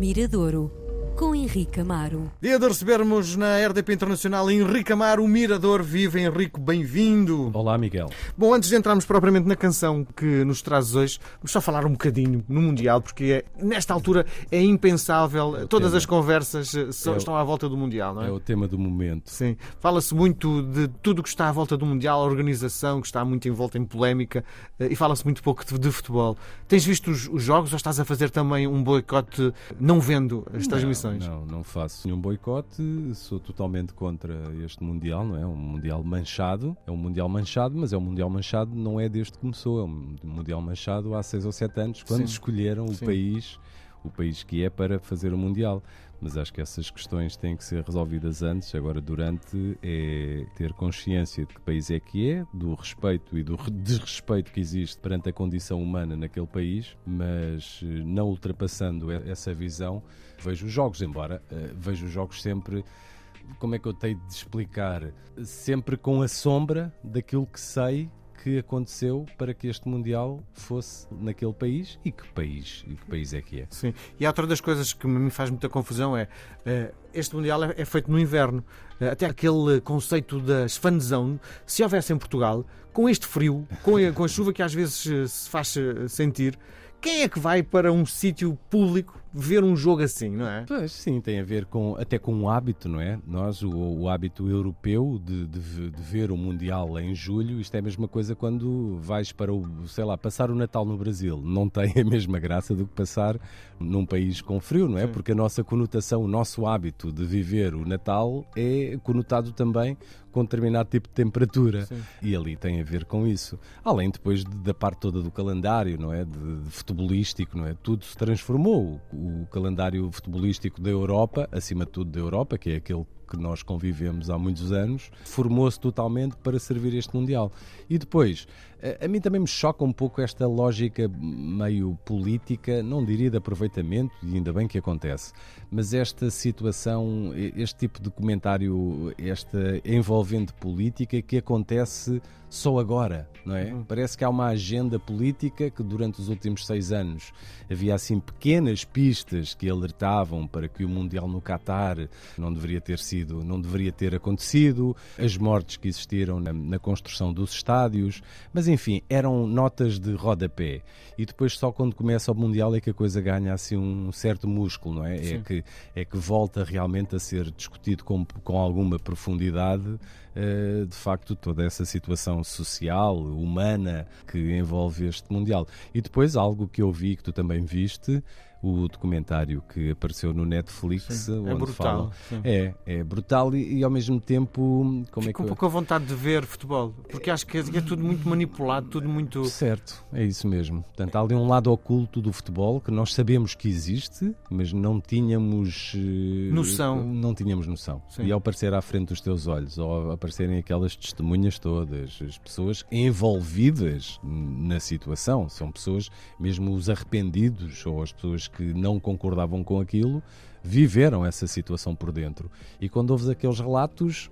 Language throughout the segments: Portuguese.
Miradouro, com Henrique Amaro. Dia de recebermos na RDP Internacional Henrique Amaro, o Mirador. Viva Henrique, bem-vindo. Olá, Miguel. Bom, antes de entrarmos propriamente na canção que nos trazes hoje, vamos só falar um bocadinho no Mundial, porque é, nesta altura é impensável. É Todas tema. as conversas só É o- estão à volta do Mundial, não é? É o tema do momento. Sim. Fala-se muito de tudo o que está à volta do Mundial, a organização que está muito envolta em polémica eh, e fala-se muito pouco de, de futebol. Tens visto os, os jogos ou estás a fazer também um boicote não vendo as transmissões? Não, não faço nenhum boicote, sou totalmente contra este Mundial, não é? Um Mundial manchado. É um Mundial manchado, mas é um Mundial manchado não é desde que começou. É um Mundial manchado há seis ou sete anos, quando Sim. escolheram o Sim. país, o país que é para fazer o Mundial. Mas acho que essas questões têm que ser resolvidas antes. Agora, durante, é ter consciência de que país é que é, do respeito e do re- desrespeito que existe perante a condição humana naquele país, mas eh, não ultrapassando essa visão, vejo os jogos, embora eh, vejo os jogos sempre. Como é que eu tenho de explicar? Sempre com a sombra daquilo que sei que aconteceu para que este Mundial fosse naquele país e que país, e que país é que é. Sim. E outra das coisas que me faz muita confusão é eh, este Mundial é, é feito no inverno. Eh, Até aquele conceito das fan se houvesse em Portugal, com este frio, com a, com a chuva que às vezes eh, se faz sentir, quem é que vai para um sítio público ver um jogo assim, não é? Pois sim, tem a ver com até com um hábito, não é? Nós, o, o hábito europeu de, de de ver o Mundial em julho, isto é a mesma coisa quando vais para o, sei lá, passar o Natal no Brasil. Não tem a mesma graça do que passar num país com frio, não é? Sim. Porque a nossa conotação, o nosso hábito de viver o Natal é conotado também com determinado tipo de temperatura. Sim. E ali tem a ver com isso. Além depois de- da parte toda do calendário, não é? De, de futebolístico, não é? Tudo se transformou. O, calendário futebolístico da Europa, acima de tudo da Europa, que é aquele que nós convivemos há muitos anos, formou-se totalmente para servir este Mundial. E depois, a, a mim também me choca um pouco esta lógica meio política, não diria de aproveitamento, e ainda bem que acontece, mas esta situação, este tipo de comentário, esta envolvente política que acontece só agora, não é? Parece que há uma agenda política que durante os últimos seis anos havia assim pequenas pistas que alertavam para que o Mundial no Qatar não deveria ter sido, não deveria ter acontecido, as mortes que existiram na, na construção dos estádios, mas enfim, eram notas de rodapé. E depois só quando começa o Mundial é que a coisa ganha assim um certo músculo, não é? É que, é que volta realmente a ser discutido com, com alguma profundidade eh, de facto toda essa situação social, humana que envolve este Mundial. E depois algo que eu vi, que tu também viste, o documentário que apareceu no Netflix, Sim. É brutal. É, é brutal e, e ao mesmo tempo, como é Fico que um eu- pouco vontade de ver futebol, porque acho que é, é tudo muito manipulado, tudo muito. Certo, é isso mesmo. Portanto, há ali um lado oculto do futebol que nós sabemos que existe, mas não tínhamos eh, Noção. Não tínhamos noção. Sim. E ao aparecer à frente dos teus olhos, ou aparecerem aquelas testemunhas todas, as pessoas envolvidas na situação, são pessoas, mesmo os arrependidos ou as pessoas que não concordavam com aquilo, viveram essa situação por dentro. E quando ouves aqueles relatos,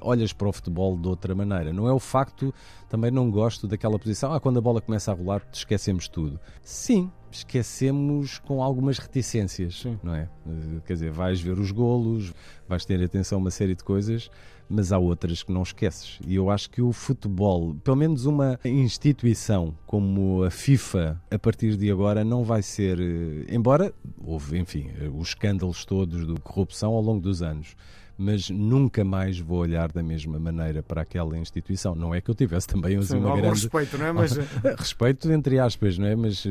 olhas para o futebol de outra maneira. Não é o facto, também não gosto daquela posição, ah, quando a bola começa a rolar, esquecemos tudo. Sim, esquecemos com algumas reticências, Sim. não é? Eh, Quer dizer, vais ver os golos, vais ter atenção a uma série de coisas, mas há outras que não esqueces. E eu acho que o futebol, pelo menos uma instituição como a FIFA, a partir de agora, não vai ser. eh, Embora houve, enfim, eh, os escândalos todos de corrupção ao longo dos anos. Mas nunca mais vou olhar da mesma maneira para aquela instituição. Não é que eu tivesse também assim, Sim, uma grande. respeito, não é? Mas Respeito entre aspas, não é? Mas, eh,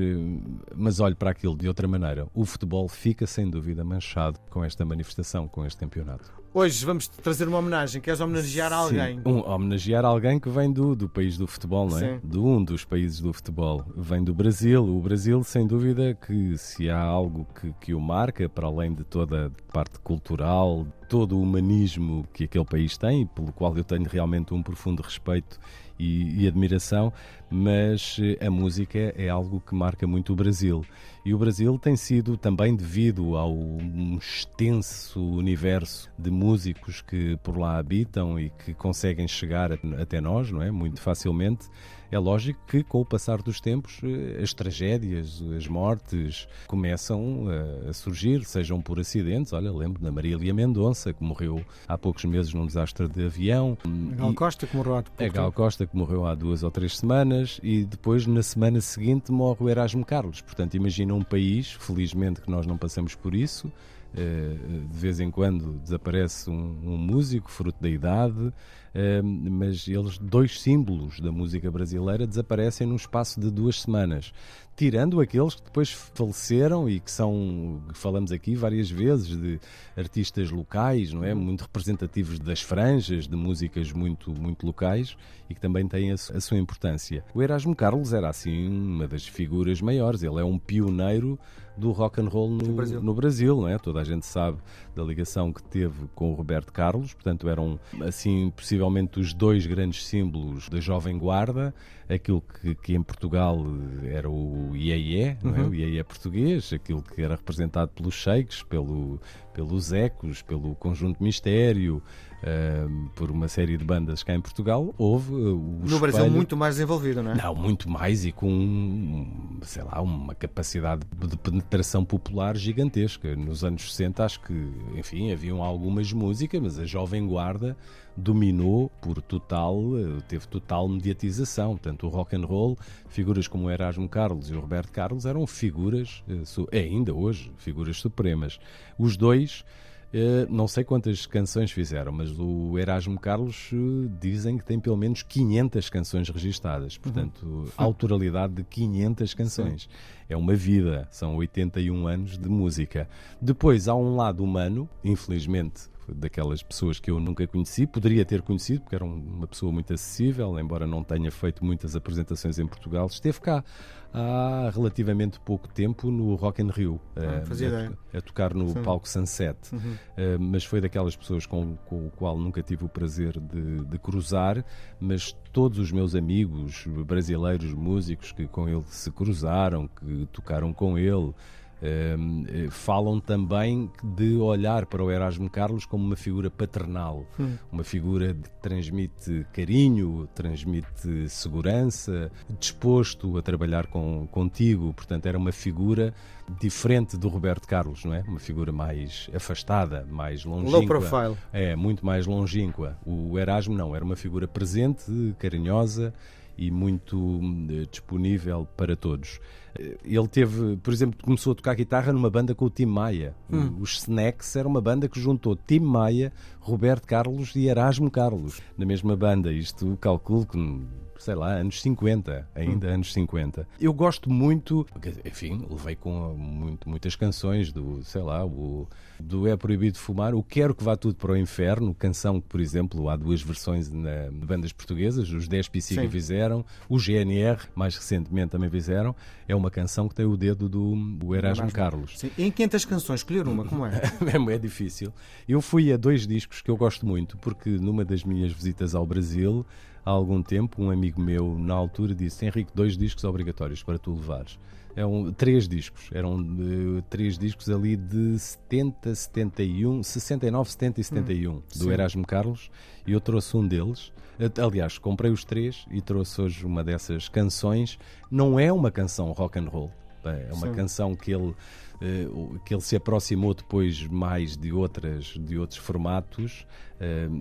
mas olho para aquilo de outra maneira. O futebol fica sem dúvida manchado com esta manifestação, com este campeonato. Hoje vamos trazer uma homenagem. Queres homenagear alguém? Um, homenagear alguém que vem do, do país do futebol, não é? Sim. De um dos países do futebol. Vem do Brasil. O Brasil, sem dúvida, que se há algo que, que o marca, para além de toda a parte cultural, todo o humanismo que aquele país tem, pelo qual eu tenho realmente um profundo respeito e, e admiração, mas eh, a música é algo que marca muito o Brasil. E o Brasil tem sido também devido ao um extenso universo de músicos que por lá habitam e que conseguem chegar até nós, não é? Muito facilmente. É lógico que, com o passar dos tempos, eh, as tragédias, as mortes começam a, a surgir, sejam por acidentes. Olha, lembro da Maria Lia Mendonça, que morreu há poucos meses num desastre de avião. A Gal Costa, que morreu há pouco A Gal Costa, que morreu há duas ou três semanas, e depois, na semana seguinte, morre o Erasmo Carlos. Portanto, imagina um país, felizmente que nós não passamos por isso, eh, de vez em quando desaparece um, um músico, fruto da idade, eh, mas eles, dois símbolos da música brasileira, desaparecem num espaço de duas semanas. Tirando aqueles que depois faleceram e que são, falamos aqui várias vezes, de artistas locais, não é? Muito representativos das franjas, de músicas muito, muito locais e que também têm a, sua importância. O Erasmo Carlos era, assim, uma das figuras maiores. Ele é um pioneiro do rock and roll no, Brasil. no Brasil, não é? Toda a gente sabe da ligação que teve com o Roberto Carlos, portanto eram assim possivelmente os dois grandes símbolos da jovem guarda, aquilo que, que em Portugal era o IEE, não é? Uhum. o IEE português, aquilo que era representado pelos shakes, pelo, pelos ecos, pelo conjunto mistério, por uma série de bandas cá em Portugal, houve uh, No Brasil, espelho- muito mais desenvolvido, não é? não, muito mais e com, sei lá, uma capacidade de penetração popular gigantesca. Nos anos 60, acho que, enfim, haviam algumas músicas, mas a Jovem Guarda dominou por total, eh, teve total mediatização. Portanto, o rock and roll, figuras como o Erasmo Carlos e o Roberto Carlos eram figuras, eh, é ainda hoje, figuras supremas. Os dois não sei quantas canções fizeram, mas o Erasmo Carlos eh, dizem que tem pelo menos 500 canções registadas. Portanto, autoralidade de 500 canções. É uma vida, são 81 anos de música. Depois há um lado humano, infelizmente, daquelas pessoas que eu nunca conheci, poderia ter conhecido, porque era um- uma pessoa muito acessível, embora não tenha feito muitas apresentações em Portugal. Esteve cá há relativamente pouco tempo no Rock in Rio, Ah, eh, a, a tocar no Sim. palco Sunset. Uhum. Uh, mas foi daquelas pessoas com, com o qual nunca tive o prazer de, de cruzar, mas todos os meus amigos brasileiros músicos que com ele se cruzaram, que tocaram com ele, falam também de olhar para o Erasmo Carlos como uma figura paternal, Hum. uma figura que transmite carinho, transmite segurança, disposto a trabalhar com, contigo. Portanto, era uma figura diferente do Roberto Carlos, não é? Uma figura mais afastada, mais longínqua. Low profile. É, muito mais longínqua. O Erasmo não, era uma figura presente, carinhosa e muito eh, disponível para todos. Eh, Ele teve, por exemplo, começou a tocar guitarra numa banda com o Tim Maia. Hum. Os Snacks era uma banda que juntou Tim Maia, Roberto Carlos e Erasmo Carlos na mesma banda. Isto calculo que sei lá, anos 50, ainda anos 50. Eu gosto muito, enfim, levei com muito, muitas canções do, sei lá, o, do É Proibido Fumar, o Quero que Vá Tudo para o Inferno, canção que, por exemplo, há duas versões na, de bandas portuguesas, os 10 Psica Sim. fizeram, o GNR, mais recentemente também fizeram, é uma canção que tem o dedo do, do Erasmo. Carlos. Sim. Em 500 canções, escolher uma, como é? Mesmo é difícil. Eu fui a dois discos que eu gosto muito, porque numa das minhas visitas ao Brasil, há algum tempo, um amigo meu, na altura, disse: Henrique, dois discos obrigatórios para tu levares. Eram três discos, eram eh, três discos ali de 70, 71, 69, 70 e 71, do sim. Erasmo Carlos, e eu trouxe um deles. Aliás, comprei os três e trouxe hoje uma dessas canções. Não é uma canção rock and roll, é uma Sim. canção que ele eh, que ele se aproximou depois mais de outras de outros formatos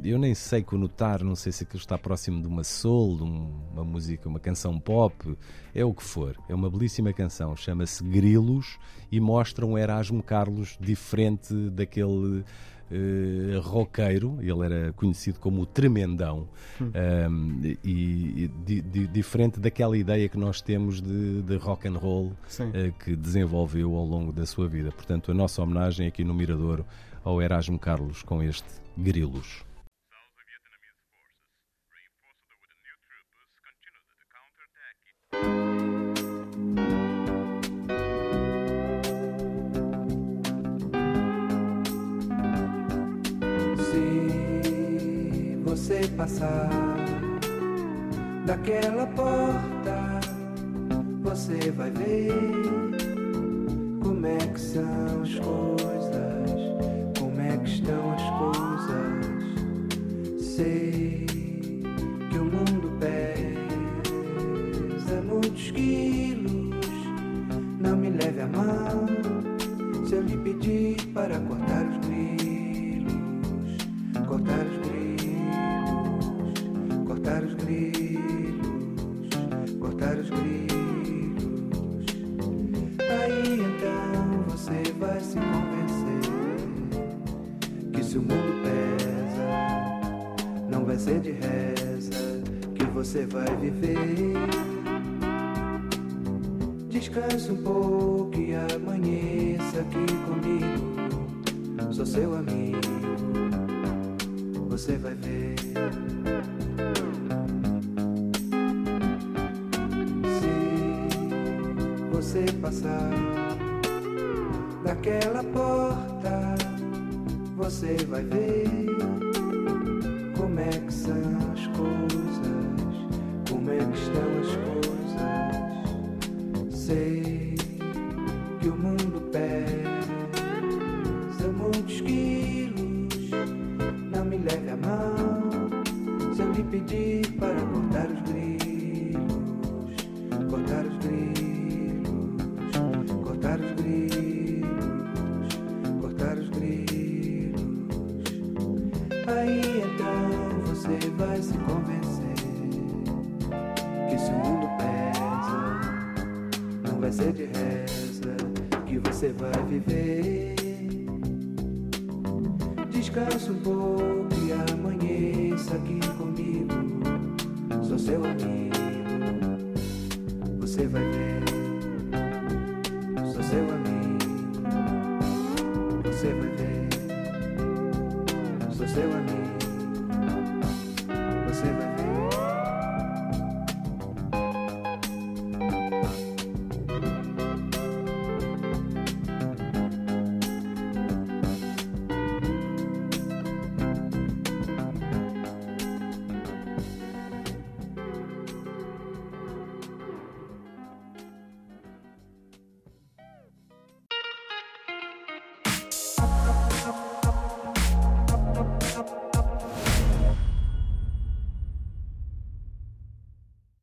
eu nem sei conotar não sei se aquilo está próximo de uma soul de um- uma música uma canção pop é o que for. É uma belíssima canção chama-se Grilos e mostra um Erasmo Carlos diferente daquele eh, roqueiro, ele era conhecido como o Tremendão, Um, e, e di- di- diferente daquela ideia que nós temos de, de rock and roll eh, que desenvolveu ao longo da sua vida. Portanto, a nossa homenagem aqui no Miradouro ao Erasmo Carlos com este Grilos. Se você passar daquela porta, você vai ver como é que são as coisas, estão as coisas. Sei vai viver. Descanse um pouco e amanheça aqui comigo. Sou seu amigo, você vai ver. Se você passar daquela porta, você vai ver você vai viver. Descansa um pouco e amanheça aqui comigo. Sou seu amigo, você vai ver.